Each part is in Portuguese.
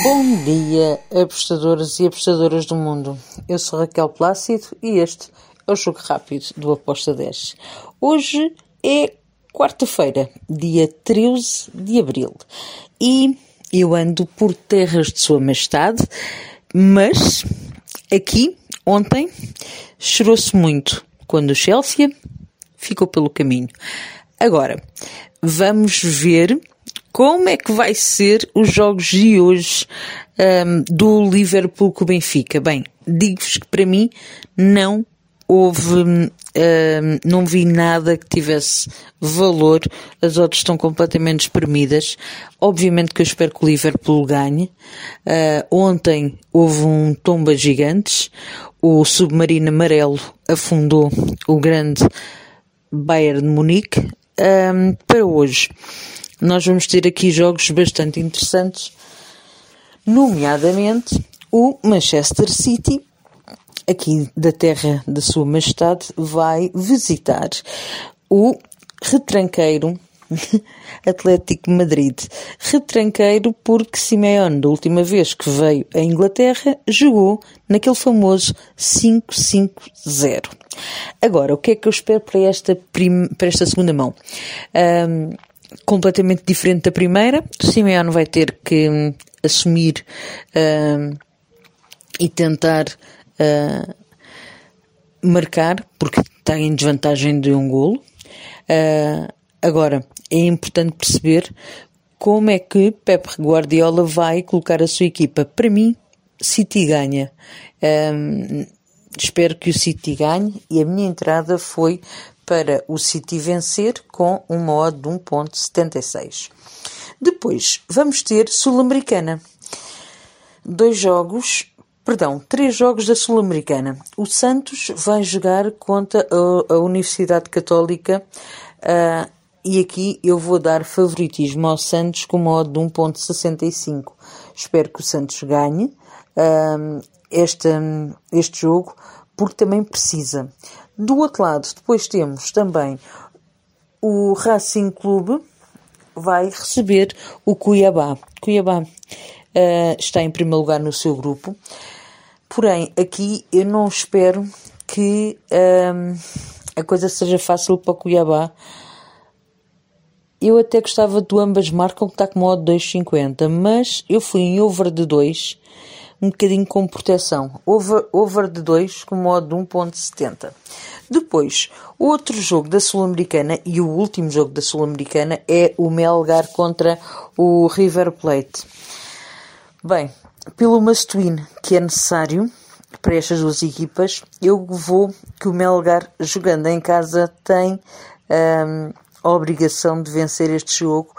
Bom dia, apostadoras e apostadoras do mundo. Eu sou Raquel Plácido e este é o Jogo Rápido do Aposta 10. Hoje é quarta-feira, dia 13 de abril, e eu ando por terras de Sua Majestade, mas aqui, ontem, chorou-se muito quando o Chelsea ficou pelo caminho. Agora, vamos ver como é que vai ser os jogos de hoje um, do Liverpool com o Benfica? Bem, digo-vos que para mim não houve, um, não vi nada que tivesse valor, as outras estão completamente espremidas. Obviamente que eu espero que o Liverpool ganhe. Uh, ontem houve um tomba gigantes, o submarino amarelo afundou o grande Bayern de Munique. Um, para hoje, nós vamos ter aqui jogos bastante interessantes, nomeadamente o Manchester City, aqui da terra da Sua Majestade, vai visitar o retranqueiro Atlético Madrid. Retranqueiro porque Simeone, da última vez que veio à Inglaterra, jogou naquele famoso 5-5-0. Agora, o que é que eu espero para esta, para esta segunda mão? Um, completamente diferente da primeira. Simeone vai ter que um, assumir uh, e tentar uh, marcar, porque está em desvantagem de um golo. Agora, é importante perceber como é que Pep Guardiola vai colocar a sua equipa. Para mim, City ganha. Espero que o City ganhe e a minha entrada foi para o City vencer com uma odd de 1.76. Depois vamos ter Sul-Americana. Dois jogos, perdão, três jogos da Sul-Americana. O Santos vai jogar contra a, a Universidade Católica uh, e aqui eu vou dar favoritismo ao Santos com uma odd de 1.65. Espero que o Santos ganhe uh, este, este jogo porque também precisa. Do outro lado, depois temos também o Racing Clube vai receber o Cuiabá. Cuiabá uh, está em primeiro lugar no seu grupo, porém aqui eu não espero que uh, a coisa seja fácil para o Cuiabá. Eu até gostava do ambas marcam que está com modo 2,50, mas eu fui em over de 2 um bocadinho com proteção. Over, over de 2 com modo de 1.70. Depois, outro jogo da Sul-Americana e o último jogo da Sul-Americana é o Melgar contra o River Plate. Bem, pelo must-win que é necessário para estas duas equipas, eu vou que o Melgar, jogando em casa, tem um, a obrigação de vencer este jogo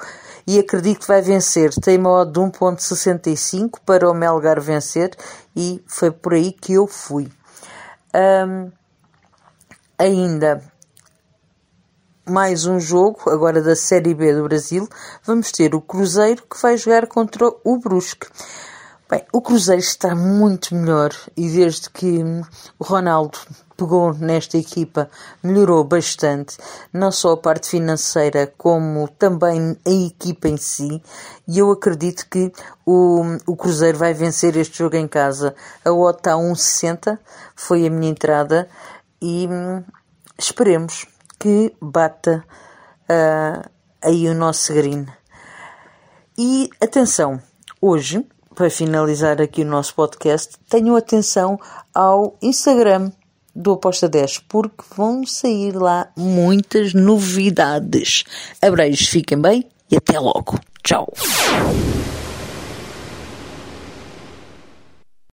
e acredito que vai vencer. Tem uma odd de 1.65 para o Melgar vencer e foi por aí que eu fui. Um, ainda mais um jogo, agora da Série B do Brasil, vamos ter o Cruzeiro que vai jogar contra o Brusque. Bem, o Cruzeiro está muito melhor e desde que o Ronaldo pegou nesta equipa melhorou bastante, não só a parte financeira como também a equipa em si. E eu acredito que o, o Cruzeiro vai vencer este jogo em casa. A OTA 1,60 foi a minha entrada e hum, esperemos que bata uh, aí o nosso green. E atenção, hoje para finalizar aqui o nosso podcast, tenham atenção ao Instagram do Aposta 10, porque vão sair lá muitas novidades. Abreijos, fiquem bem e até logo. Tchau.